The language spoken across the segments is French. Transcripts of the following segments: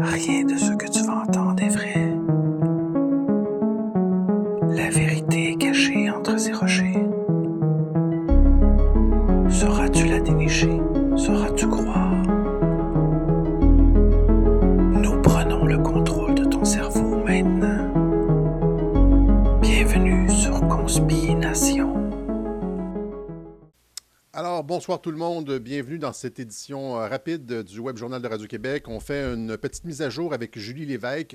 Rien de ce que tu bonsoir tout le monde. Bienvenue dans cette édition euh, rapide du Web Journal de Radio-Québec. On fait une petite mise à jour avec Julie Lévesque.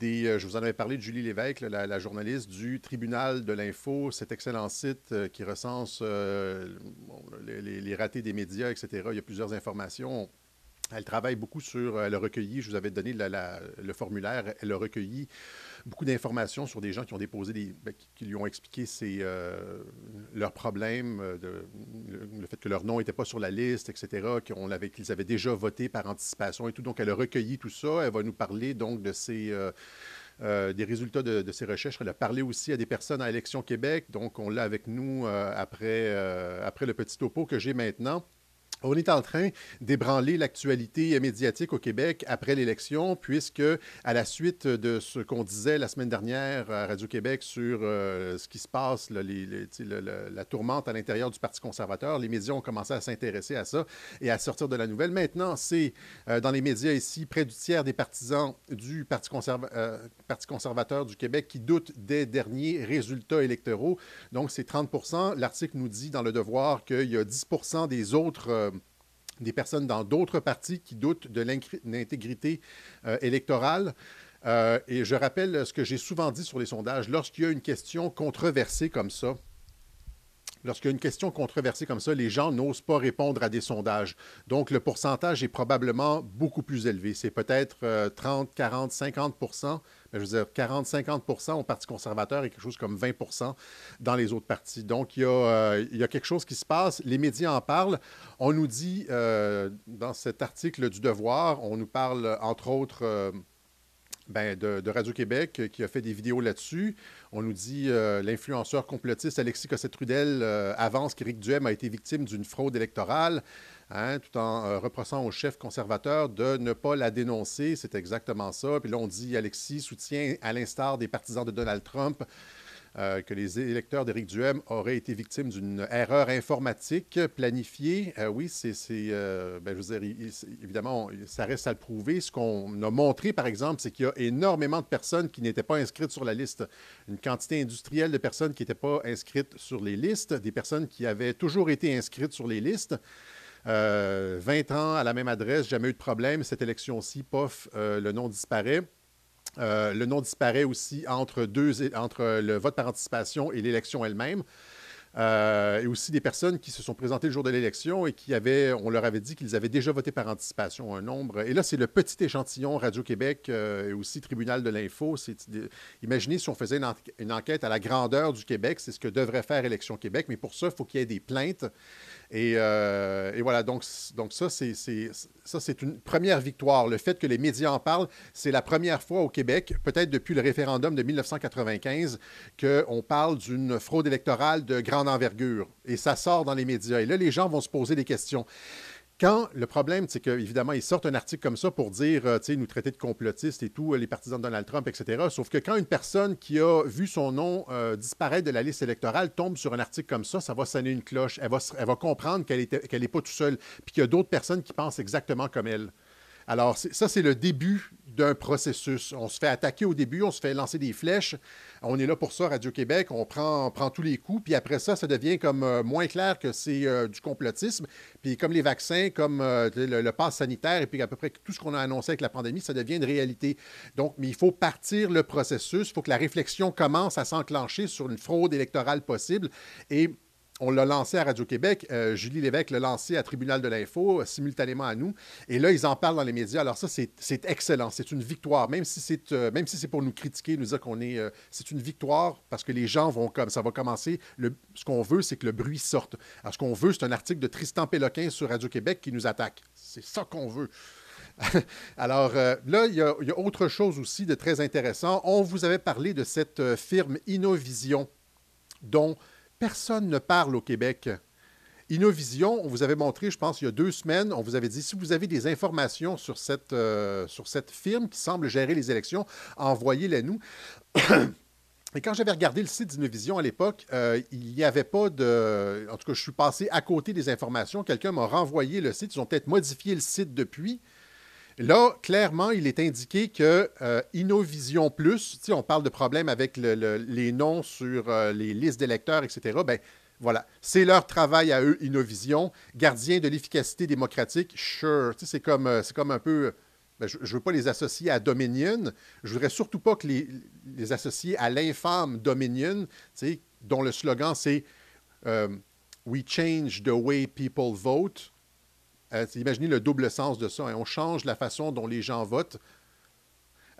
Euh, je vous en avais parlé de Julie Lévesque, la, journaliste du Tribunal de l'Info, cet excellent site euh, qui recense les, ratés des médias, etc. Il y a plusieurs informations. Elle travaille beaucoup sur, elle a recueilli, je vous avais donné le formulaire, elle a recueilli beaucoup d'informations sur des gens qui ont déposé ben, qui, lui ont expliqué euh, leurs problèmes, euh, le, fait que leur nom n'était pas sur la liste, etc., qu'on avait- qu'ils avaient déjà voté par anticipation et tout. Donc, elle a recueilli tout ça. Elle va nous parler donc de ces, euh, des résultats de, de ses recherches. Elle a parlé aussi à des personnes à Élection Québec. Donc, on l'a avec nous après, après le petit topo que j'ai maintenant. On est en train d'ébranler l'actualité médiatique au Québec après l'élection, puisque à la suite de ce qu'on disait la semaine dernière à Radio-Québec sur euh, ce qui se passe, la tourmente à l'intérieur du Parti conservateur, les médias ont commencé à s'intéresser à ça et à sortir de la nouvelle. Maintenant, c'est euh, dans les médias ici, près du tiers des partisans du Parti, euh, Parti conservateur du Québec qui doutent des derniers résultats électoraux. Donc, c'est 30 L'article nous dit dans Le Devoir qu'il y a 10% des autres... des personnes dans d'autres partis qui doutent de l'intégrité euh, électorale. Euh, et je rappelle ce que j'ai souvent dit sur les sondages. Lorsqu'il y a une question controversée comme ça, Lorsqu'il y a une question controversée comme ça, les gens n'osent pas répondre à des sondages. Donc, le pourcentage est probablement beaucoup plus élevé. C'est peut-être euh, 30, 40, 50 mais je veux dire 40, 50 au Parti conservateur et quelque chose comme 20 dans les autres partis. Donc, il y, a, euh, il y a quelque chose qui se passe. Les médias en parlent. On nous dit, euh, dans cet article du Devoir, on nous parle, entre autres, ben, de, de Radio-Québec euh, qui a fait des vidéos là-dessus. On nous dit euh, l'influenceur complotiste Alexis Cossette-Trudel euh, avance qu'Éric Duhem a été victime d'une fraude électorale, hein, tout en euh, reprochant au chef conservateur de ne pas la dénoncer. C'est exactement ça. Puis là, on dit Alexis soutient, à l'instar des partisans de Donald Trump, euh, que les électeurs d'Éric Duhem auraient été victimes d'une erreur informatique planifiée. Euh, oui, c'est, euh, ben, je veux dire, évidemment, ça reste à le prouver. Ce qu'on a montré, par exemple, c'est qu'il y a énormément de personnes qui n'étaient pas inscrites sur la liste. Une quantité industrielle de personnes qui n'étaient pas inscrites sur les listes, des personnes qui avaient toujours été inscrites sur les listes. Euh, 20 ans à la même adresse, jamais eu de problème. Cette élection-ci, pof, euh, le nom disparaît. Euh, le nom disparaît aussi entre, deux, entre le vote par anticipation et l'élection elle-même. Euh, et aussi des personnes qui se sont présentées le jour de l'élection et qui avaient, on leur avait dit qu'ils avaient déjà voté par anticipation un nombre. Et là, c'est le petit échantillon Radio-Québec euh, et aussi Tribunal de l'Info. Imaginez si on faisait une enquête à la grandeur du Québec, c'est ce que devrait faire Élection Québec, mais pour ça, il faut qu'il y ait des plaintes. Et, euh, et voilà, donc, donc ça, c'est, c'est- ça, c'est une première victoire. Le fait que les médias en parlent, c'est la première fois au Québec, peut-être depuis le référendum de 1995, qu'on parle d'une fraude électorale de grande envergure. Et ça sort dans les médias. Et là, les gens vont se poser des questions. Quand le problème, c'est qu'évidemment, ils sortent un article comme ça pour dire, euh, nous traiter de complotistes et tout, euh, les partisans de Donald Trump, etc. Sauf que quand une personne qui a vu son nom euh, disparaître de la liste électorale tombe sur un article comme ça, ça va sonner une cloche. Elle va, elle va comprendre qu'elle n'est pas tout seule, puis qu'il y a d'autres personnes qui pensent exactement comme elle. Alors, ça, c'est le début d'un processus. On se fait attaquer au début, on se fait lancer des flèches. On est là pour ça, Radio-Québec, on prend, prend tous les coups, puis après ça, ça devient comme euh, moins clair que c'est euh, du complotisme. Puis comme les vaccins, comme euh, le, le pass sanitaire, et puis à peu près tout ce qu'on a annoncé avec la pandémie, ça devient une réalité. Donc, mais il faut partir le processus, il faut que la réflexion commence à s'enclencher sur une fraude électorale possible. Et on l'a lancé à Radio-Québec. euh, Julie Lévesque l'a lancé à Tribunal de l'Info, euh, simultanément à nous. Et là, ils en parlent dans les médias. Alors ça, c'est excellent. C'est une victoire. Même si c'est euh, si pour nous critiquer, nous dire qu'on est... c'est une victoire parce que les gens vont comme... Ça va commencer. Ce qu'on veut, c'est que le bruit sorte. Alors, ce qu'on veut, c'est un article de Tristan Péloquin sur Radio-Québec qui nous attaque. C'est ça qu'on veut. Alors là, il y, a, autre chose aussi de très intéressant. On vous avait parlé de cette firme Innovision dont personne ne parle au Québec. Innovision, on vous avait montré, je pense, il y a deux semaines, on vous avait dit, si vous avez des informations sur cette, euh, firme qui semble gérer les élections, envoyez-les nous. Et quand j'avais regardé le site d'Innovision à l'époque, euh, il n'y avait pas de... En tout cas, je suis passé à côté des informations. Quelqu'un m'a renvoyé le site. Ils ont peut-être modifié le site depuis. Là, clairement, il est indiqué que euh, Innovision Plus, on parle de problèmes avec les noms sur euh, les listes d'électeurs, etc. Ben voilà, c'est leur travail à eux, Innovision, gardien de l'efficacité démocratique. Sure, c'est comme, euh, c'est comme un peu. Ben, je ne veux pas les associer à Dominion. Je voudrais surtout pas que les, associer à l'infâme Dominion, dont le slogan c'est We change the way people vote. Euh, imaginez le double sens de ça. Hein. On change la façon dont les gens votent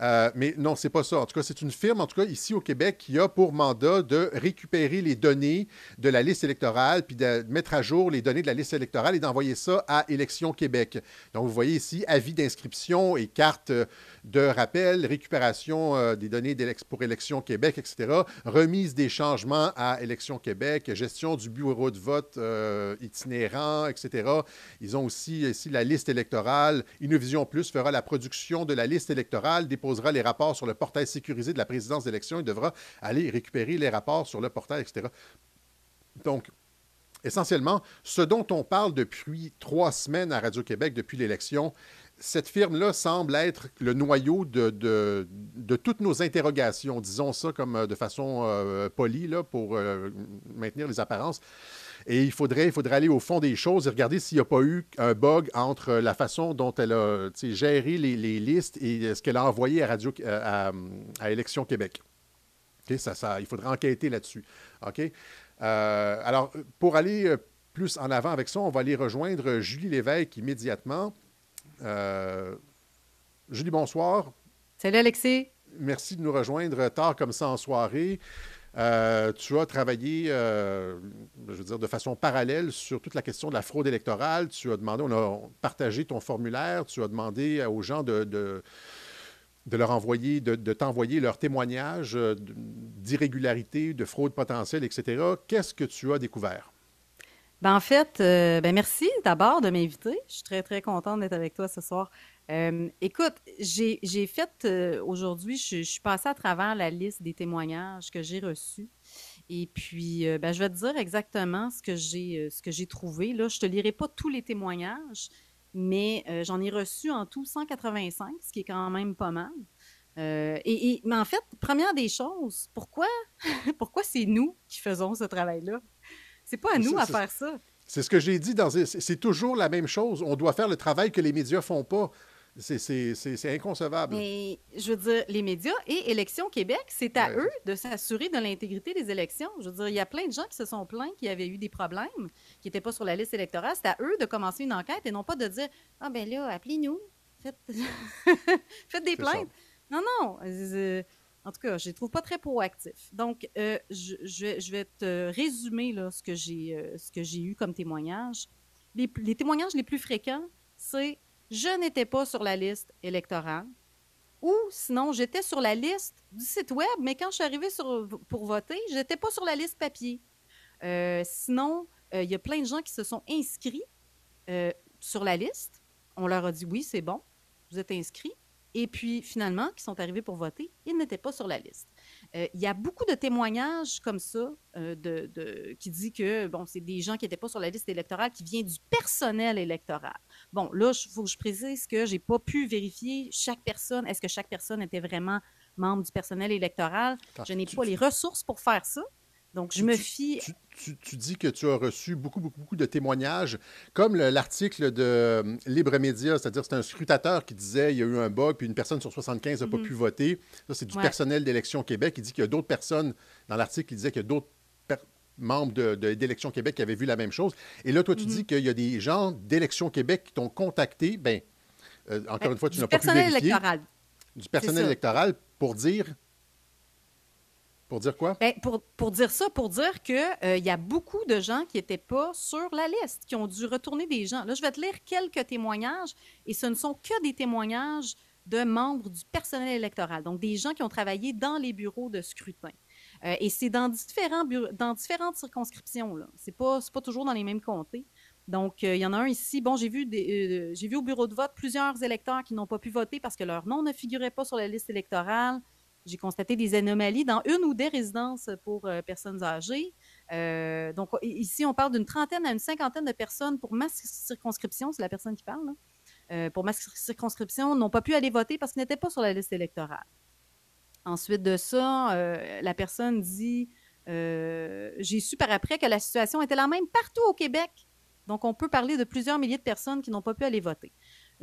euh, mais non, c'est pas ça. En tout cas, c'est une firme, en tout cas ici au Québec, qui a pour mandat de récupérer les données de la liste électorale, puis de mettre à jour les données de la liste électorale et d'envoyer ça à Élections Québec. Donc, vous voyez ici avis d'inscription et carte de rappel, récupération euh, des données pour Élections Québec, etc., remise des changements à Élections Québec, gestion du bureau de vote euh, itinérant, etc. Ils ont aussi ici la liste électorale. Innovision Plus fera la production de la liste électorale, des posera les rapports sur le portail sécurisé de la présidence d'élection. Il devra aller récupérer les rapports sur le portail, etc. Donc, essentiellement, ce dont on parle depuis trois semaines à Radio-Québec, depuis l'élection, cette firme-là semble être le noyau de, de, toutes nos interrogations, disons ça comme euh, de façon euh, polie, là, pour euh, maintenir les apparences. Et il faudrait, il faudrait aller au fond des choses et regarder s'il n'y a pas eu un bug entre la façon dont elle a géré les, listes et ce qu'elle a envoyé à, Radio, à, à Élection Québec. ça, ça, il faudrait enquêter là-dessus. OK? Euh, alors, pour aller euh, plus en avant avec ça, on va aller rejoindre Julie Lévesque immédiatement. Euh, Julie, bonsoir. Salut Alexis. Merci de nous rejoindre tard comme ça en soirée. Euh, tu as travaillé, euh, je veux dire, de façon parallèle sur toute la question de la fraude électorale. Tu as demandé, on a partagé ton formulaire, tu as demandé aux gens de, leur envoyer, de, t'envoyer leurs témoignages euh, d'irrégularité, de fraude potentielle, etc. Qu'est-ce que tu as découvert? Ben en fait, ben merci d'abord de m'inviter. Je suis très, très contente d'être avec toi ce soir. Euh, écoute, j'ai fait euh, aujourd'hui, je, suis passée à travers la liste des témoignages que j'ai reçus. Et puis, euh, ben, je vais te dire exactement ce que j'ai ce que j'ai trouvé. Là, je te lirai pas tous les témoignages, mais j'en ai reçu en tout 185, ce qui est quand même pas mal. Et, mais en fait, première des choses, pourquoi pourquoi c'est nous qui faisons ce travail-là? C'est pas à nous à faire ça. C'est ce que j'ai dit dans. C'est toujours la même chose. On doit faire le travail que les médias font pas. C'est inconcevable. Mais je veux dire, les médias et Élections Québec, c'est à eux de s'assurer de l'intégrité des élections. Je veux dire, il y a plein de gens qui se sont plaints qui avaient eu des problèmes, qui n'étaient pas sur la liste électorale. C'est à eux de commencer une enquête et non pas de dire Ah, ben là, appelez-nous, faites... des plaintes. Non, non. Euh, en tout cas, je les trouve pas très proactifs. Donc, euh, je, je, vais te résumer là, ce que j'ai euh, eu comme témoignage. Les, les témoignages les plus fréquents, c'est je n'étais pas sur la liste électorale. Ou sinon, j'étais sur la liste du site web, mais quand je suis arrivée pour voter, je n'étais pas sur la liste papier. Euh, sinon, euh, il y a plein de gens qui se sont inscrits euh, sur la liste. On leur a dit oui, c'est bon, vous êtes inscrits. Et puis, finalement, qui sont arrivés pour voter, ils n'étaient pas sur la liste. Il y a beaucoup de témoignages comme ça de, qui dit que bon, c'est des gens qui n'étaient pas sur la liste électorale qui vient du personnel électoral. Bon, là, il faut que je précise que je n'ai pas pu vérifier chaque personne. Est-ce que chaque personne était vraiment membre du personnel électoral? je n'ai pas les ressources pour faire ça. Donc, je me fie. Tu, dis que tu as reçu beaucoup, beaucoup, beaucoup de témoignages, comme l'article de euh, Libre Média, c'est-à-dire c'est un scrutateur qui disait il y a eu un bug, puis une personne sur 75 n'a pas mhm. pu voter. Ça, c'est du personnel d'Élection Québec. Il dit qu'il y a d'autres personnes, dans l'article, il disait qu'il y a d'autres membres d'Élection Québec qui avaient vu la même chose. Et là, toi, tu mhm. dis qu'il y a des gens d'Élection Québec qui t'ont contacté. Bien, euh, encore ben, une fois, tu n'as pas pu vérifier. Électoral. Du personnel électoral pour dire pour dire quoi? Ben, pour, pour, dire ça, pour dire qu'il euh, y a beaucoup de gens qui n'étaient pas sur la liste, qui ont dû retourner des gens. Là, je vais te lire quelques témoignages, et ce ne sont que des témoignages de membres du personnel électoral, donc des gens qui ont travaillé dans les bureaux de scrutin. Et c'est dans, différentes circonscriptions. Ce n'est pas, toujours dans les mêmes comtés. Donc, il y en a un ici. Bon, j'ai vu, des, j'ai vu au bureau de vote plusieurs électeurs qui n'ont pas pu voter parce que leur nom ne figurait pas sur la liste électorale. J'ai constaté des anomalies dans une ou des résidences pour personnes âgées. Euh, donc, ici, on parle d'une trentaine à une cinquantaine de personnes pour ma circonscription, c'est la personne qui parle, euh, pour ma circonscription, n'ont pas pu aller voter parce qu'ils n'étaient pas sur la liste électorale. Ensuite de ça, euh, la personne dit J'ai su par après que la situation était la même partout au Québec. Donc, on peut parler de plusieurs milliers de personnes qui n'ont pas pu aller voter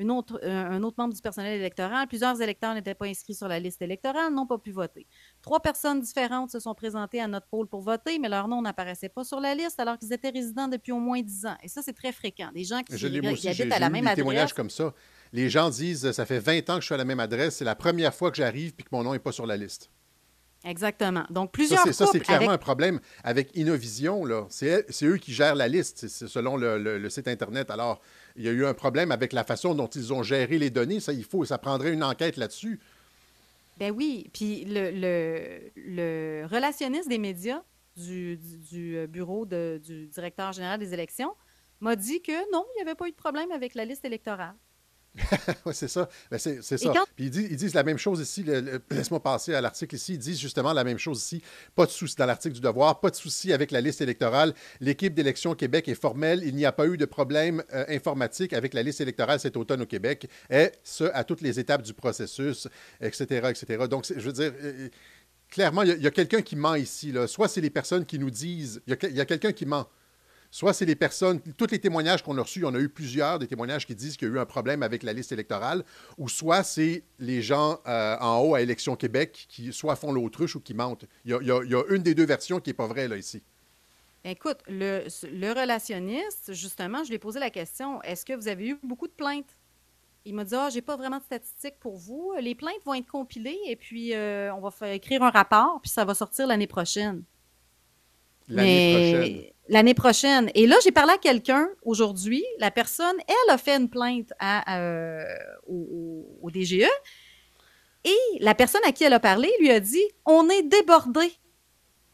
autre, euh, un autre membre du personnel électoral. Plusieurs électeurs n'étaient pas inscrits sur la liste électorale, n'ont pas pu voter. Trois personnes différentes se sont présentées à notre pôle pour voter, mais leur nom n'apparaissait pas sur la liste alors qu'ils étaient résidents depuis au moins dix ans. Et ça, c'est très fréquent. Des gens qui, habitent à la même adresse. témoignages comme ça. Les gens disent Ça fait 20 ans que je suis à la même adresse, c'est la première fois que j'arrive puis que mon nom n'est pas sur la liste. Exactement. Donc, plusieurs Ça, c'est clairement un problème avec Innovision. C'est eux qui gèrent la liste, selon le, site Internet. Alors, il y a eu un problème avec la façon dont ils ont géré les données. Ça, il faut, ça prendrait une enquête là-dessus. Ben oui. Puis le, le, relationniste des médias du, du, bureau du directeur général des élections m'a dit que non, il n'y avait pas eu de problème avec la liste électorale. oui, c'est ça. Ben, c'est, ça. Puis ils disent, la même chose ici. laisse-moi passer à l'article ici. Ils disent justement la même chose ici. Pas de souci dans l'article du devoir, pas de souci avec la liste électorale. L'équipe d'élection Québec est formelle. Il n'y a pas eu de problème euh, informatique avec la liste électorale cet automne au Québec. Et ce, à toutes les étapes du processus, etc., etc. Donc, je veux dire. Euh, euh, clairement, il y a, quelqu'un qui ment ici. Là. Soit c'est les personnes qui nous disent. Il y a quelqu'un qui ment. Soit c'est les personnes, tous les témoignages qu'on a reçus, on a eu plusieurs des témoignages qui disent qu'il y a eu un problème avec la liste électorale, ou soit c'est les gens euh, en haut à Élection Québec qui soit font l'autruche ou qui mentent. Il y, a, une des deux versions qui n'est pas vraie là ici. Écoute, le, relationniste, justement, je lui ai posé la question est-ce que vous avez eu beaucoup de plaintes? Il m'a dit Ah, j'ai pas vraiment de statistiques pour vous. Les plaintes vont être compilées et puis euh, on va faire écrire un rapport, puis ça va sortir l'année prochaine. L'année prochaine l'année prochaine. Et là, j'ai parlé à quelqu'un aujourd'hui. La personne, elle a fait une plainte euh, au, DGE. Et la personne à qui elle a parlé lui a dit On est débordé.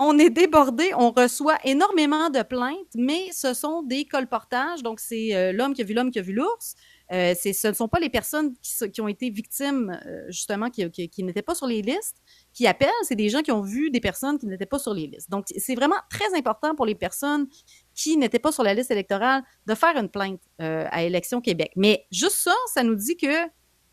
On est débordé, on reçoit énormément de plaintes, mais ce sont des colportages. Donc, c'est euh, l'homme qui a vu l'homme qui a vu l'ours. Euh, ce ne sont pas les personnes qui, ont été victimes, justement, qui, n'étaient pas sur les listes, qui appellent, c'est des gens qui ont vu des personnes qui n'étaient pas sur les listes. Donc, c'est vraiment très important pour les personnes qui n'étaient pas sur la liste électorale de faire une plainte euh, à Élection Québec. Mais juste ça, ça nous dit que,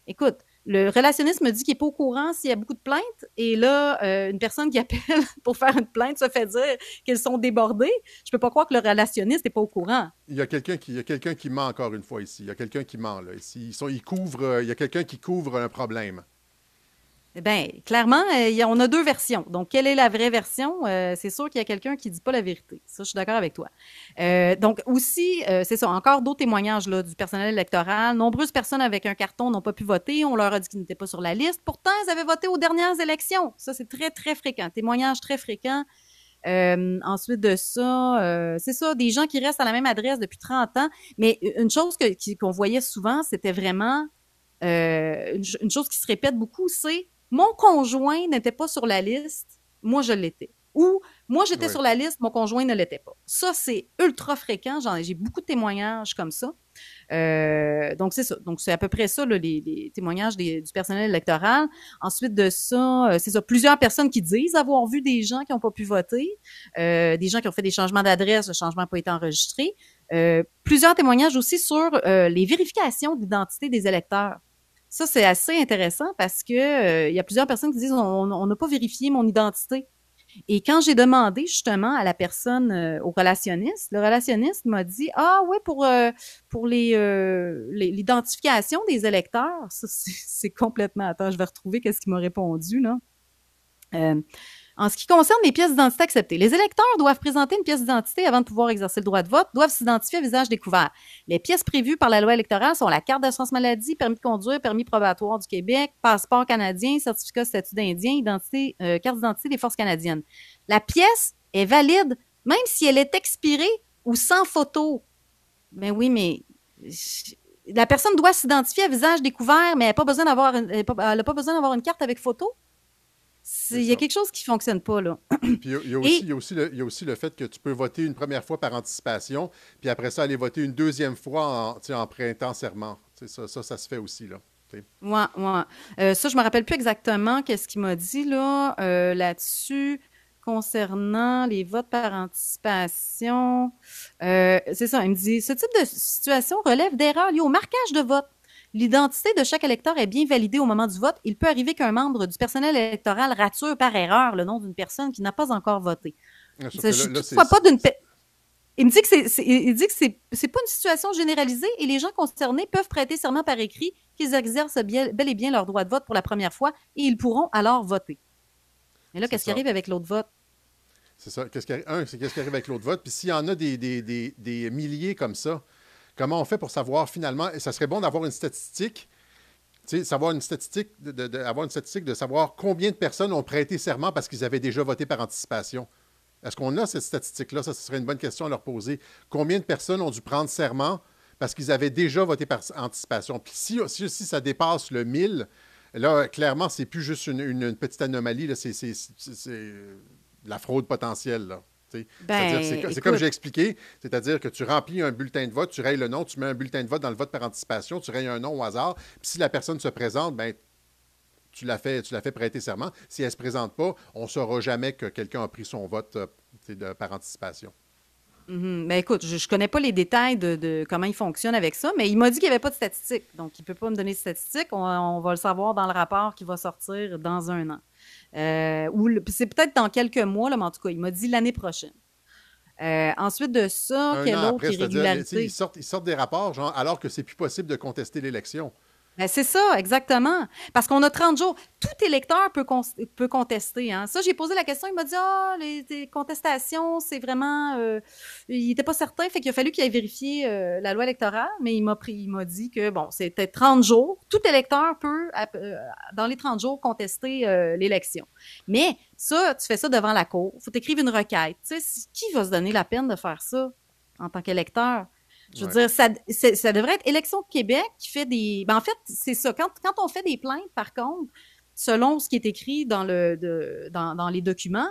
écoute, le relationniste me dit qu'il n'est pas au courant s'il y a beaucoup de plaintes. Et là, euh, une personne qui appelle pour faire une plainte se fait dire qu'elles sont débordées. Je ne peux pas croire que le relationniste n'est pas au courant. Il y a quelqu'un qui, qui ment encore une fois ici. Il y a quelqu'un qui ment là. Ici, ils il couvre, euh, il y a quelqu'un qui couvre un problème. Eh bien, clairement, euh, on a deux versions. Donc, quelle est la vraie version? Euh, c'est sûr qu'il y a quelqu'un qui ne dit pas la vérité. Ça, je suis d'accord avec toi. Euh, donc, aussi, c'est ça, encore d'autres témoignages là, du personnel électoral. Nombreuses personnes avec un carton n'ont pas pu voter. On leur a dit qu'ils n'étaient pas sur la liste. Pourtant, ils avaient voté aux dernières élections. Ça, c'est très, très fréquent. Témoignage très fréquent. ensuite de ça, c'est ça, des gens qui restent à la même adresse depuis 30 ans. Mais une chose qu'on voyait souvent, c'était vraiment une, chose qui se répète beaucoup, c'est mon conjoint n'était pas sur la liste, moi je l'étais. Ou moi j'étais sur la liste, mon conjoint ne l'était pas. Ça, c'est ultra fréquent. J'ai beaucoup de témoignages comme ça. Euh, donc, c'est ça. Donc, c'est à peu près ça, les, témoignages du personnel électoral. Ensuite de ça, euh, c'est ça. Plusieurs personnes qui disent avoir vu des gens qui n'ont pas pu voter, euh, des gens qui ont fait des changements d'adresse, le changement n'a pas été enregistré. plusieurs témoignages aussi sur les vérifications d'identité des électeurs. Ça, c'est assez intéressant parce que euh, il y a plusieurs personnes qui disent on n'a pas vérifié mon identité. Et quand j'ai demandé justement à la personne, euh, au relationniste, le relationniste m'a dit Ah oui, pour, euh, pour les, l'identification des électeurs, ça, c'est, complètement. Attends, je vais retrouver qu'est-ce qu'il m'a répondu, là. En ce qui concerne les pièces d'identité acceptées, les électeurs doivent présenter une pièce d'identité avant de pouvoir exercer le droit de vote, doivent s'identifier à visage découvert. Les pièces prévues par la loi électorale sont la carte d'assurance maladie, permis de conduire, permis probatoire du Québec, passeport canadien, certificat de statut d'Indien, euh, carte d'identité des forces canadiennes. La pièce est valide même si elle est expirée ou sans photo. Ben oui, mais la personne doit s'identifier à visage découvert, mais elle n'a pas besoin d'avoir une carte avec photo? Il y a quelque chose qui ne fonctionne pas, là. puis il y, a, aussi, il, y a aussi le, il y a aussi le fait que tu peux voter une première fois par anticipation, puis après ça, aller voter une deuxième fois en, en prêtant serment. Ça, ça, ça se fait aussi, là. Oui, ouais. Euh, ça, je me rappelle plus exactement qu'est-ce qu'il m'a dit là, euh, là-dessus concernant les votes par anticipation. Euh, c'est ça, il me dit ce type de situation relève d'erreurs liées au marquage de vote. L'identité de chaque électeur est bien validée au moment du vote. Il peut arriver qu'un membre du personnel électoral rature par erreur le nom d'une personne qui n'a pas encore voté. Ah, je toutefois pas d'une il me dit que c'est, il dit que c'est, c'est pas une situation généralisée et les gens concernés peuvent prêter serment par écrit qu'ils exercent bel et bien leur droit de vote pour la première fois et ils pourront alors voter. Mais là, qu'est-ce qui arrive avec l'autre vote? C'est ça. Qu'est-ce qui arrive, un, c'est qu'est-ce qui arrive avec l'autre vote? Puis s'il y en a des, des, des, des, milliers comme ça, comment on fait pour savoir finalement, et ça serait bon d'avoir une statistique, savoir une statistique, de, avoir une statistique de savoir combien de personnes ont prêté serment parce qu'ils avaient déjà voté par anticipation. Est-ce qu'on a cette statistique-là? Ça, ce serait une bonne question à leur poser. Combien de personnes ont dû prendre serment parce qu'ils avaient déjà voté par anticipation? Puis si, ça dépasse le 1000, là, clairement, c'est plus juste une, petite anomalie, c'est la fraude potentielle. Ben, c'est comme j'ai expliqué, c'est-à-dire que tu remplis un bulletin de vote, tu rayes le nom, tu mets un bulletin de vote dans le vote par anticipation, tu rayes un nom au hasard, puis si la personne se présente, ben, tu l'as fait, tu l'as fait prêter serment. Si elle ne se présente pas, on ne saura jamais que quelqu'un a pris son vote euh, de, par anticipation. Mais écoute, je ne connais pas les détails de, comment il fonctionne avec ça, mais il m'a dit qu'il n'y avait pas de statistiques. Donc, il ne peut pas me donner de statistiques. On, va le savoir dans le rapport qui va sortir dans un an. Euh, ou c'est peut-être dans quelques mois, là, mais en tout cas, il m'a dit l'année prochaine. Euh, ensuite de ça, quelle autre irrégularité? Ils sortent, ils sortent des rapports, genre, alors que c'est plus possible de contester l'élection. Ben, c'est ça, exactement. Parce qu'on a 30 jours. Tout électeur peut, contester. Hein. Ça, j'ai posé la question. Il m'a dit Ah, les, contestations, c'est vraiment. Euh, il n'était pas certain. Fait qu'il a fallu qu'il aille vérifier euh, la loi électorale. Mais il m'a pris, il m'a dit que, bon, c'était 30 jours. Tout électeur peut, euh, dans les 30 jours, contester l'élection. Mais ça, tu fais ça devant la cour. Il faut t'écrire une requête. Tu sais, qui va se donner la peine de faire ça en tant qu'électeur? Je veux dire, ça, ça, devrait être Élection Québec qui fait des. Ben, en fait, c'est ça. Quand, quand, on fait des plaintes, par contre, selon ce qui est écrit dans, le, de, dans, dans les documents,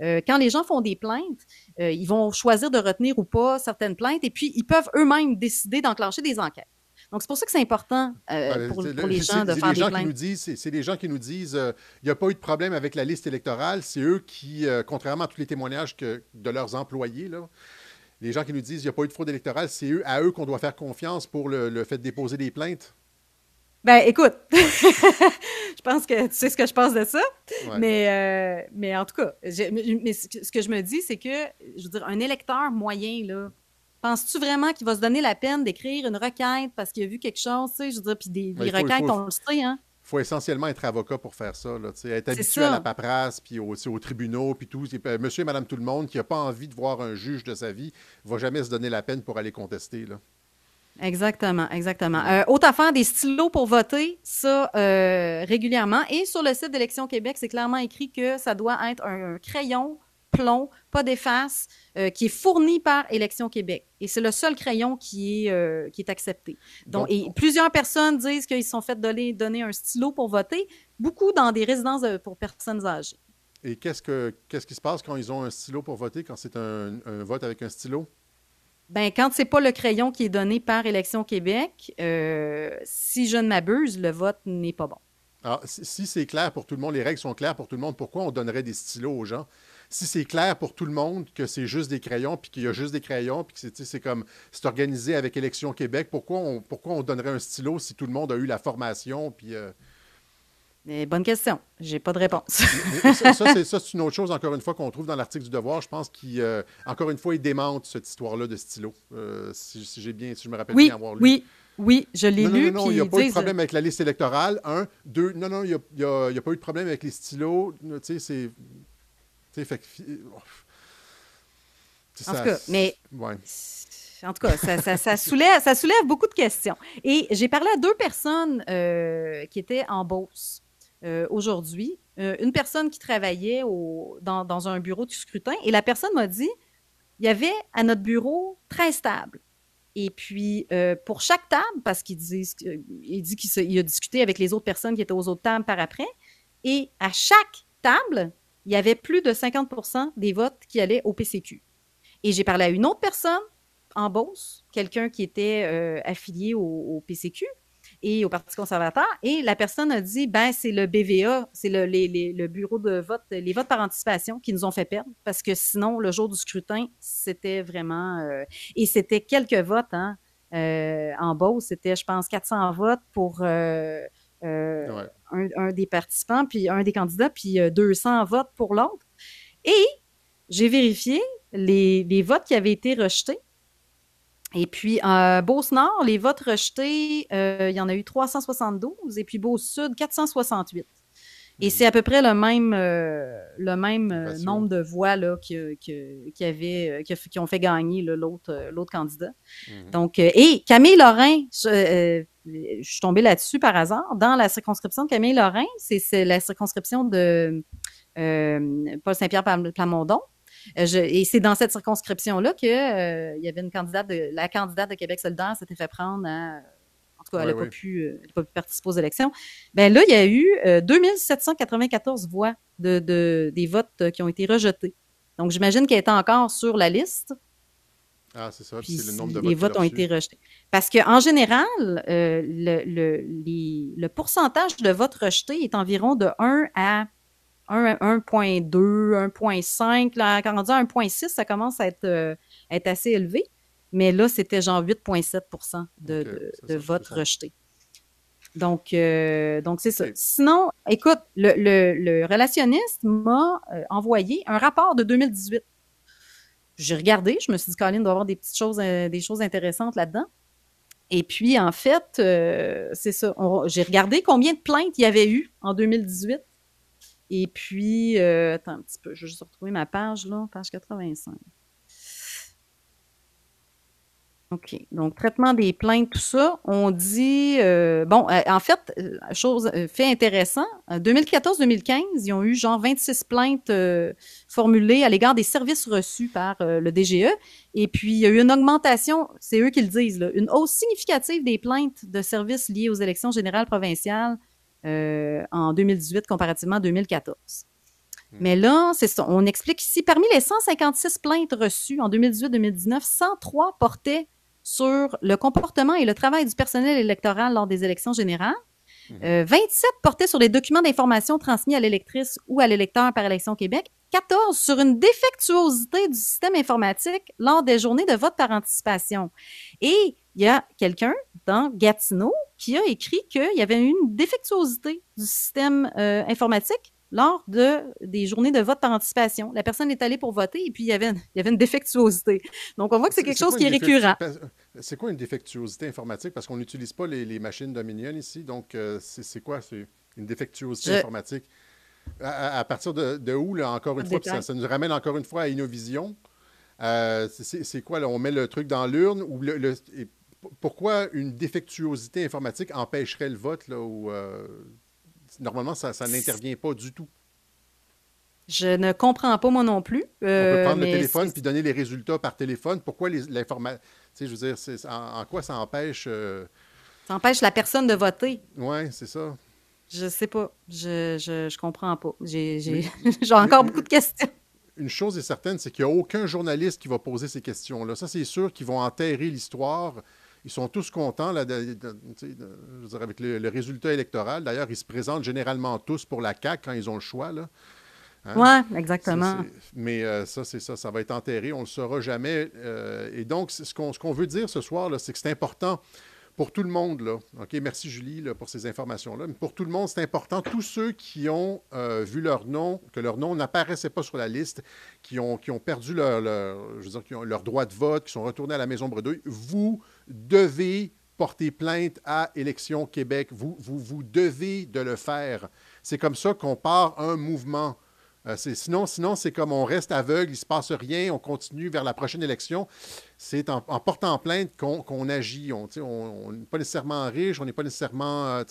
euh, quand les gens font des plaintes, euh, ils vont choisir de retenir ou pas certaines plaintes et puis ils peuvent eux-mêmes décider d'enclencher des enquêtes. Donc, c'est pour ça que c'est important euh, pour, pour, les gens de faire des plaintes. C'est les gens qui nous disent il n'y a pas eu de problème avec la liste électorale. C'est eux qui, contrairement à tous les témoignages que, de leurs employés, là, les gens qui nous disent qu'il n'y a pas eu de fraude électorale, c'est eux, à eux qu'on doit faire confiance pour le, fait de déposer des plaintes? Ben, écoute, je pense que tu sais ce que je pense de ça. Mais, euh, mais en tout cas, mais ce que je me dis, c'est que, je veux dire, un électeur moyen, là, penses-tu vraiment qu'il va se donner la peine d'écrire une requête parce qu'il a vu quelque chose, tu sais, je veux dire, puis des, requêtes, on le sait, hein? Il faut essentiellement être avocat pour faire ça. Là, être habitué à la paperasse, puis au, aux tribunaux, puis tout. monsieur et madame tout le monde qui n'a pas envie de voir un juge de sa vie ne va jamais se donner la peine pour aller contester. Là. Exactement, exactement. Euh, autre affaire, des stylos pour voter, ça euh, régulièrement. Et sur le site d'Élection Québec, c'est clairement écrit que ça doit être un crayon plomb, pas d'efface, euh, qui est fourni par Élection Québec. Et c'est le seul crayon qui est, euh, qui est accepté. Donc, et plusieurs personnes disent qu'ils se sont fait donner, donner un stylo pour voter, beaucoup dans des résidences pour personnes âgées. Et qu'est-ce, que, qu'est-ce qui se passe quand ils ont un stylo pour voter, quand c'est un, vote avec un stylo? Ben, quand c'est pas le crayon qui est donné par Élection Québec, euh, si je ne m'abuse, le vote n'est pas bon. Alors, si c'est clair pour tout le monde, les règles sont claires pour tout le monde, pourquoi on donnerait des stylos aux gens? Si c'est clair pour tout le monde que c'est juste des crayons, puis qu'il y a juste des crayons, puis que c'est comme c'est organisé avec Élection Québec, pourquoi on, pourquoi on donnerait un stylo si tout le monde a eu la formation, puis... Euh, mais bonne question. J'ai pas de réponse. ça, c'est une autre chose, encore une fois, qu'on trouve dans l'article du Devoir. Je pense qu'encore euh, une fois, il démente cette histoire-là de stylo. Euh, si, j'ai bien, si je me rappelle bien avoir lu. Oui, oui, je l'ai lu. Non, non, il n'y a pas eu de problème avec la liste électorale. Un. Deux, non, non, il n'y a, a, pas eu de problème avec les stylos. Tu sais, en tout cas, mais. En tout cas, ça, soulève, ça soulève beaucoup de questions. Et j'ai parlé à deux personnes euh, qui étaient en Beauce euh, aujourd'hui. Euh, une personne qui travaillait au, dans, un bureau de scrutin et la personne m'a dit il y avait à notre bureau 13 tables. Et puis, pour chaque table, parce qu'il dit, il dit qu'il a discuté avec les autres personnes qui étaient aux autres tables par après, et à chaque table, il y avait plus de 50% des votes qui allaient au PCQ. Et j'ai parlé à une autre personne en Beauce, quelqu'un qui était euh, affilié au, PCQ et au Parti conservateur, et la personne a dit ben c'est le BVA, c'est le, bureau de vote, les votes par anticipation qui nous ont fait perdre, parce que sinon, le jour du scrutin, c'était vraiment. Euh, et c'était quelques votes, hein. Euh, en Beauce, c'était, je pense, 400 votes pour un, des participants, puis un des candidats, puis 200 votes pour l'autre. Et j'ai vérifié les, votes qui avaient été rejetés. Et puis, à Beauce-Nord, les votes rejetés, euh, il y en a eu 372, et puis Beauce-Sud, 468. Et c'est à peu près le même, euh, le même euh, nombre de voix là, qui, qui, avait, qui, ont fait gagner l'autre, l'autre candidat. Hmm. Donc, et Camille Lorrain, je, suis tombée là-dessus par hasard, dans la circonscription de Camille Lorrain, c'est, la circonscription de Paul Saint-Pierre Plamondon. Euh, et c'est dans cette circonscription-là qu'il euh, y avait une candidate, de, la candidate de Québec solidaire s'était fait prendre à. En tout cas, elle n'a pas, pu, pas pu participer aux élections. Bien là, il y a eu 2794 euh, voix de, des votes qui ont été rejetés. Donc, j'imagine qu'elle est encore sur la liste. Ah, c'est ça. c'est le nombre de votes. Les votes ont été rejetés. Parce qu'en général, le, le, le, pourcentage de votes rejetés est environ de 1 à 1.2, 1.5. Quand on dit 1.6, ça commence à être, euh, être, assez élevé. Mais là, c'était genre 8,7% de, de, votes rejetés. Donc, euh, donc c'est ça. Sinon, écoute, le, le, relationniste m'a euh, envoyé un rapport de 2018. J'ai regardé, je me suis dit, Colin doit avoir des petites choses, des choses intéressantes là-dedans. Et puis, en fait, c'est ça. J'ai regardé combien de plaintes il y avait eu en 2018 et puis, euh, attends un petit peu, je vais juste retrouver ma page, là, page 85. OK. Donc, traitement des plaintes, tout ça. On dit, euh, bon, euh, en fait, chose, fait intéressant, 2014-2015, ils ont eu genre 26 plaintes formulées à l'égard des services reçus par le DGE. Et puis, il y a eu une augmentation, c'est eux qui le disent, là, une hausse significative des plaintes de services liés aux élections générales provinciales euh, en 2018 comparativement à 2014. Hmm. Mais là, c'est ça. On explique ici, parmi les 156 plaintes reçues en 2018-2019, 103 portaient sur le comportement et le travail du personnel électoral lors des élections générales. 27 hmm. euh, portaient sur les documents d'information transmis à l'électrice ou à l'électeur par Élection Québec, 14 sur une défectuosité du système informatique lors des journées de vote par anticipation. Et il y a quelqu'un dans Gatineau qui a écrit qu'il y avait une défectuosité du système euh, informatique lors de, des journées de vote par anticipation. La personne est allée pour voter et puis il y avait, il y avait une défectuosité. Donc, on voit que c'est quelque chose qui est récurrent. C'est quoi une défectuosité informatique? Parce qu'on n'utilise pas les, machines Dominion ici. Donc, euh, c'est quoi? C'est une défectuosité informatique? À, partir de, où, là, encore une fois? Ça, nous ramène encore une fois à Innovision. Euh, c'est quoi? Là? On met le truc dans l'urne ou le, pourquoi une défectuosité informatique empêcherait le vote là, euh, normalement, ça, n'intervient pas du tout? Je ne comprends pas, moi non plus. On peut prendre le euh, téléphone puis donner les résultats par téléphone. Pourquoi l'information... je veux dire, en, quoi ça empêche... Euh, ça empêche la personne de voter. Oui, c'est ça. Je sais pas. Je, je, je comprends pas. J'ai encore beaucoup de questions une chose est certaine, c'est qu'il n'y a aucun journaliste qui va poser ces questions-là. Ça, c'est sûr qu'ils vont enterrer l'histoire ils sont tous contents là, avec le, résultat électoral. D'ailleurs, ils se présentent généralement tous pour la CAQ quand ils ont le choix. Là. Hein? Oui, exactement. mais euh, ça, c'est ça, ça va être enterré, on ne le saura jamais. Euh, et donc, ce qu'on veut dire ce soir, c'est que c'est important pour tout le monde, là, OK, merci Julie là, pour ces informations-là, mais pour tout le monde, c'est important, tous ceux qui ont euh, vu leur nom, que leur nom n'apparaissait pas sur la liste, qui ont, qui ont perdu leur, je veux dire, qui ont leur droit de vote, qui sont retournés à la Maison Bredouille, vous devez porter plainte à Élections Québec. Vous, vous, vous devez de le faire. C'est comme ça qu'on part un mouvement. Euh, sinon, sinon c'est comme on reste aveugle, il ne se passe rien, on continue vers la prochaine élection. C'est en, portant plainte qu'on agit. On n'est pas nécessairement riche, on n'est pas nécessairement... Euh,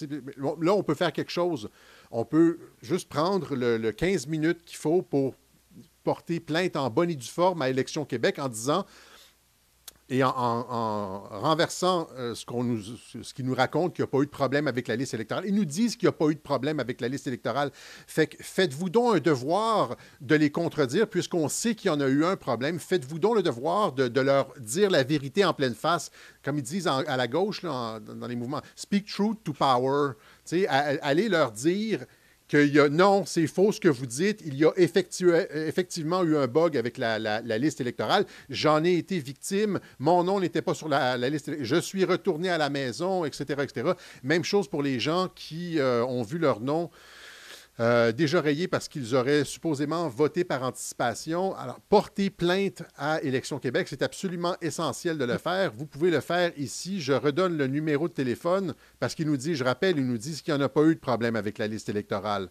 là, on peut faire quelque chose. On peut juste prendre le, 15 minutes qu'il faut pour porter plainte en bonne et due forme à Élections Québec en disant Et en, renversant euh, ce, qu'on nous, ce qui nous raconte qu'il n'y a pas eu de problème avec la liste électorale, ils nous disent qu'il n'y a pas eu de problème avec la liste électorale. Faites-vous donc un devoir de les contredire, puisqu'on sait qu'il y en a eu un problème. Faites-vous donc le devoir de, leur dire la vérité en pleine face, comme ils disent à la gauche, dans les mouvements. Speak truth to power. allez leur dire non, c'est faux ce que vous dites. Il y a effectivement eu un bug avec la, liste électorale. J'en ai été victime. Mon nom n'était pas sur la, liste. Je suis retourné à la maison, etc., etc. Même chose pour les gens qui euh, ont vu leur nom euh, déjà rayé parce qu'ils auraient supposément voté par anticipation. Alors, porter plainte à Élection Québec, c'est absolument essentiel de le faire. Vous pouvez le faire ici. Je redonne le numéro de téléphone parce qu'il nous dit, je rappelle, ils nous disent qu'il n'y en a pas eu de problème avec la liste électorale.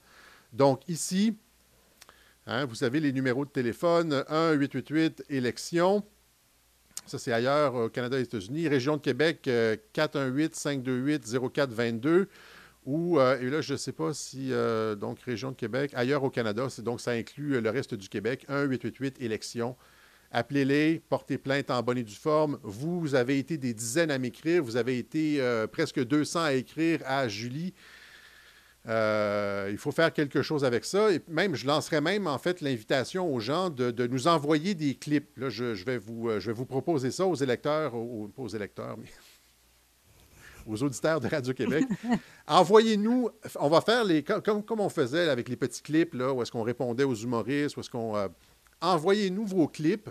Donc, ici, hein, vous avez les numéros de téléphone 1-888-élection. Ça, c'est ailleurs au Canada et aux États-Unis. Région de Québec, 418-528-0422. Ou, euh, et là, je ne sais pas si, euh, donc, région de Québec, ailleurs au Canada, donc ça inclut euh, le reste du Québec, 1-888 élections. Appelez-les, portez plainte en bonne et due forme. Vous, avez été des dizaines à m'écrire, vous avez été presque 200 à écrire à Julie. il faut faire quelque chose avec ça. Et même, je lancerai même en fait l'invitation aux gens de, nous envoyer des clips. Là, je, vais vous, proposer ça aux électeurs, aux, aux électeurs, aux auditeurs de Radio-Québec. Envoyez-nous, on va faire les, comme, comme on faisait avec les petits clips, là, où est-ce qu'on répondait aux humoristes, où est-ce qu'on... Euh, envoyez-nous vos clips,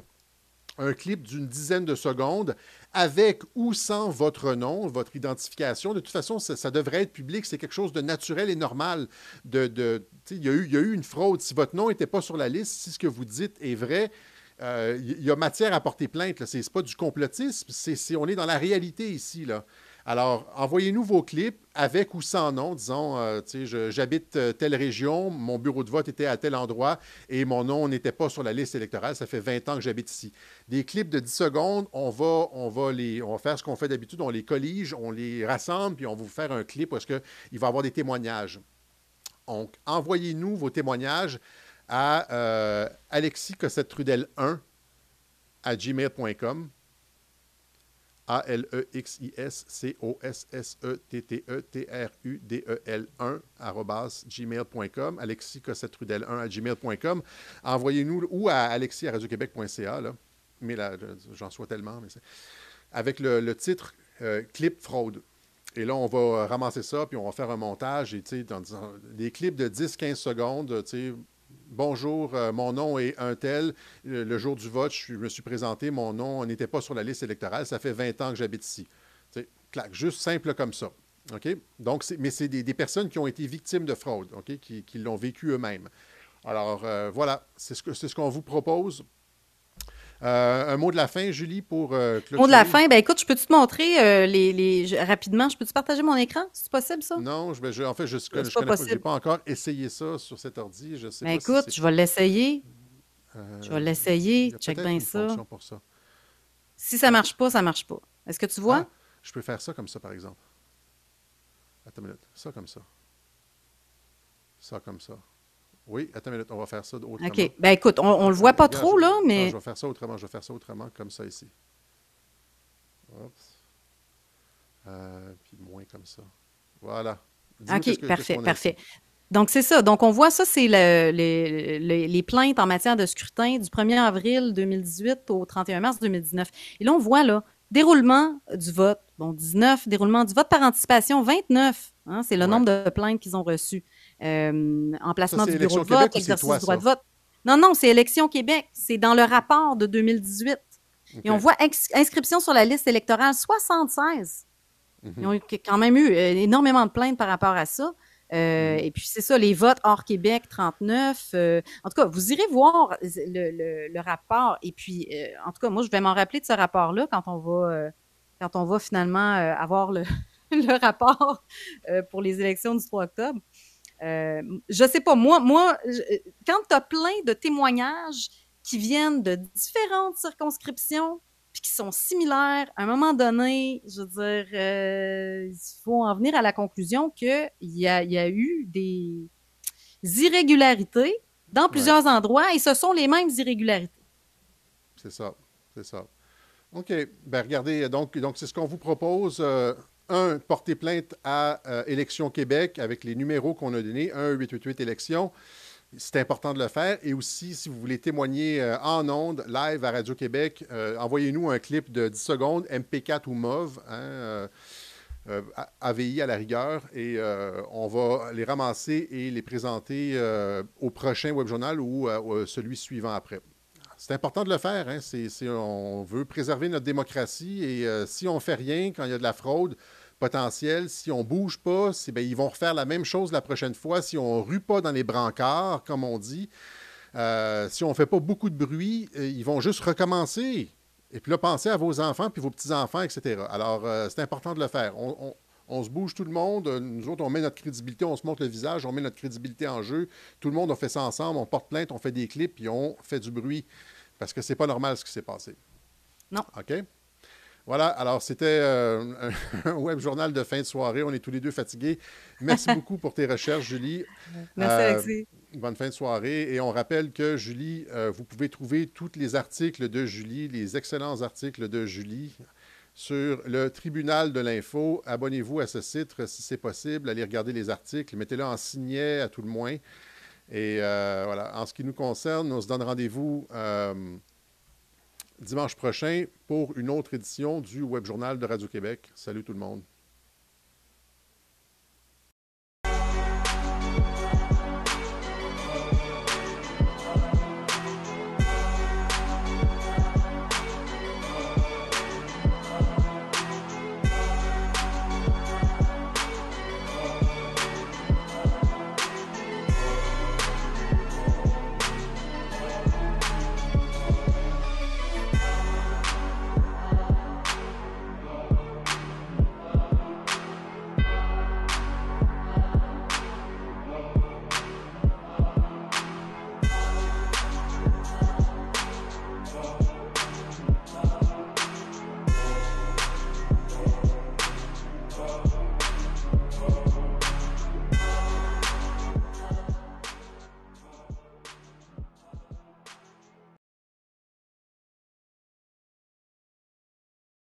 un clip d'une dizaine de secondes, avec ou sans votre nom, votre identification. De toute façon, ça, devrait être public. C'est quelque chose de naturel et normal. De, de il, y a eu, il y a eu une fraude. Si votre nom n'était pas sur la liste, si ce que vous dites est vrai, euh, il y a matière à porter plainte. Ce n'est pas du complotisme. C'est, on est dans la réalité ici. Là. Alors, envoyez-nous vos clips avec ou sans nom. Disons, euh, j'habite euh, telle région, mon bureau de vote était à tel endroit et mon nom n'était pas sur la liste électorale. Ça fait 20 ans que j'habite ici. Des clips de 10 secondes, on va, on va, faire ce qu'on fait d'habitude. On les collige, on les rassemble, puis on va vous faire un clip parce qu'il va y avoir des témoignages. Donc, envoyez-nous vos témoignages à euh, Alexis Cossette Trudel 1 à gmail.com. A-L-E-X-I-S-C-O-S-S-E-T-T-E-T-R-U-D-E-L 1 gmail.com, Alexis Cossette-Trudel 1 à gmail.com. Envoyez-nous ou à alexis. Mais là, j'en sois tellement. Mais avec le, titre euh, Clip fraude. Et là, on va ramasser ça, puis on va faire un montage. Et, dans, des clips de 10-15 secondes, tu sais, Bonjour, euh, mon nom est un tel. Le, jour du vote, je, me suis présenté, mon nom n'était pas sur la liste électorale. Ça fait 20 ans que j'habite ici. C'est clac, juste simple comme ça. Donc, mais c'est des, personnes qui ont été victimes de fraude, qui, l'ont vécu eux-mêmes. Alors, euh, voilà, c'est ce qu'on vous propose euh, un mot de la fin, Julie, pour euh, Mot de la fin, ben écoute, je peux-tu te montrer euh, les, les, rapidement, je peux-tu partager mon écran? C'est possible, ça? Non, je, je, en fait, je ne connais pas, pas encore essayé ça sur cet ordi. Je sais ben écoute, je vais l'essayer. je vais l'essayer. Check bien ça. Pour ça. Si ça ne marche pas, ça ne marche pas. Est-ce que tu vois? Ah, je peux faire ça comme ça, par exemple. Attends une minute. Ça comme ça. Ça comme ça. Oui, attends une minute, on va faire ça autrement. OK. Ben écoute, on ne le voit pas trop, là, mais. je vais faire ça autrement, je vais faire ça autrement, comme ça ici. Oups. Euh, puis moins comme ça. Voilà. OK, parfait, parfait. Donc, c'est ça. Donc, on voit ça, c'est les, les, plaintes en matière de scrutin du 1er avril 2018 au 31 mars 2019. Et là, on voit, là, déroulement du vote. Bon, 19, déroulement du vote par anticipation, 29. Hein, c'est le nombre de plaintes qu'ils ont reçues. Euh, emplacement du bureau de vote, exercice du droit de vote. Non, non, c'est Élection Québec. C'est dans le rapport de 2018. Et on voit inscription sur la liste électorale 76. Mhm. Ils ont quand même eu euh, énormément de plaintes par rapport à ça. Euh, mhm. Et puis, c'est ça, les votes hors Québec, 39. en tout cas, vous irez voir le, rapport. Et puis, en tout cas, moi, je vais m'en rappeler de ce rapport-là quand on va, quand on va finalement avoir le, le rapport pour les élections du 3 octobre. Euh, je sais pas, moi, moi quand tu as plein de témoignages qui viennent de différentes circonscriptions, puis qui sont similaires, à un moment donné, je veux dire, euh, il faut en venir à la conclusion qu'il y a, y a eu des irrégularités dans plusieurs endroits et ce sont les mêmes irrégularités. C'est ça, c'est ça. OK. Ben regardez, donc donc c'est ce qu'on vous propose. Euh, un, porter plainte à euh, Élections Québec avec les numéros qu'on a donnés, 1-888 élections. C'est important de le faire. Et aussi, si vous voulez témoigner euh, en ondes, live à Radio-Québec, euh, envoyez-nous un clip de 10 secondes, MP4 ou MOV, hein, euh, AVI à la rigueur, et on va les ramasser et les présenter au prochain web journal ou celui suivant après. C'est important de le faire. Hein. On veut préserver notre démocratie et euh, si on fait rien quand il y a de la fraude potentielle, si on bouge pas, ben, ils vont refaire la même chose la prochaine fois. Si on rue pas dans les brancards, comme on dit, euh, si on fait pas beaucoup de bruit, euh, ils vont juste recommencer. Et puis là, pensez à vos enfants puis vos petits-enfants, etc. Alors, c'est important de le faire. On, on- se bouge tout le monde. Nous autres, on met notre crédibilité, on se montre le visage, on met notre crédibilité en jeu. Tout le monde, on fait ça ensemble, on porte plainte, on fait des clips, puis on fait du bruit. Parce que c'est pas normal ce qui s'est passé. Non. OK? Voilà, alors c'était euh, un web journal de fin de soirée. On est tous les deux fatigués. Merci beaucoup pour tes recherches, Julie. Merci, Euh, Alexis. Bonne fin de soirée. Et on rappelle que Julie, euh, vous pouvez trouver tous les articles de Julie, les excellents articles de Julie sur le tribunal de l'info. Abonnez-vous à ce site si c'est possible. Allez regarder les articles. Mettez-le en signet à tout le moins. Et euh, voilà, en ce qui nous concerne, on se donne rendez-vous euh, dimanche prochain pour une autre édition du Web Journal de Radio-Québec. Salut tout le monde.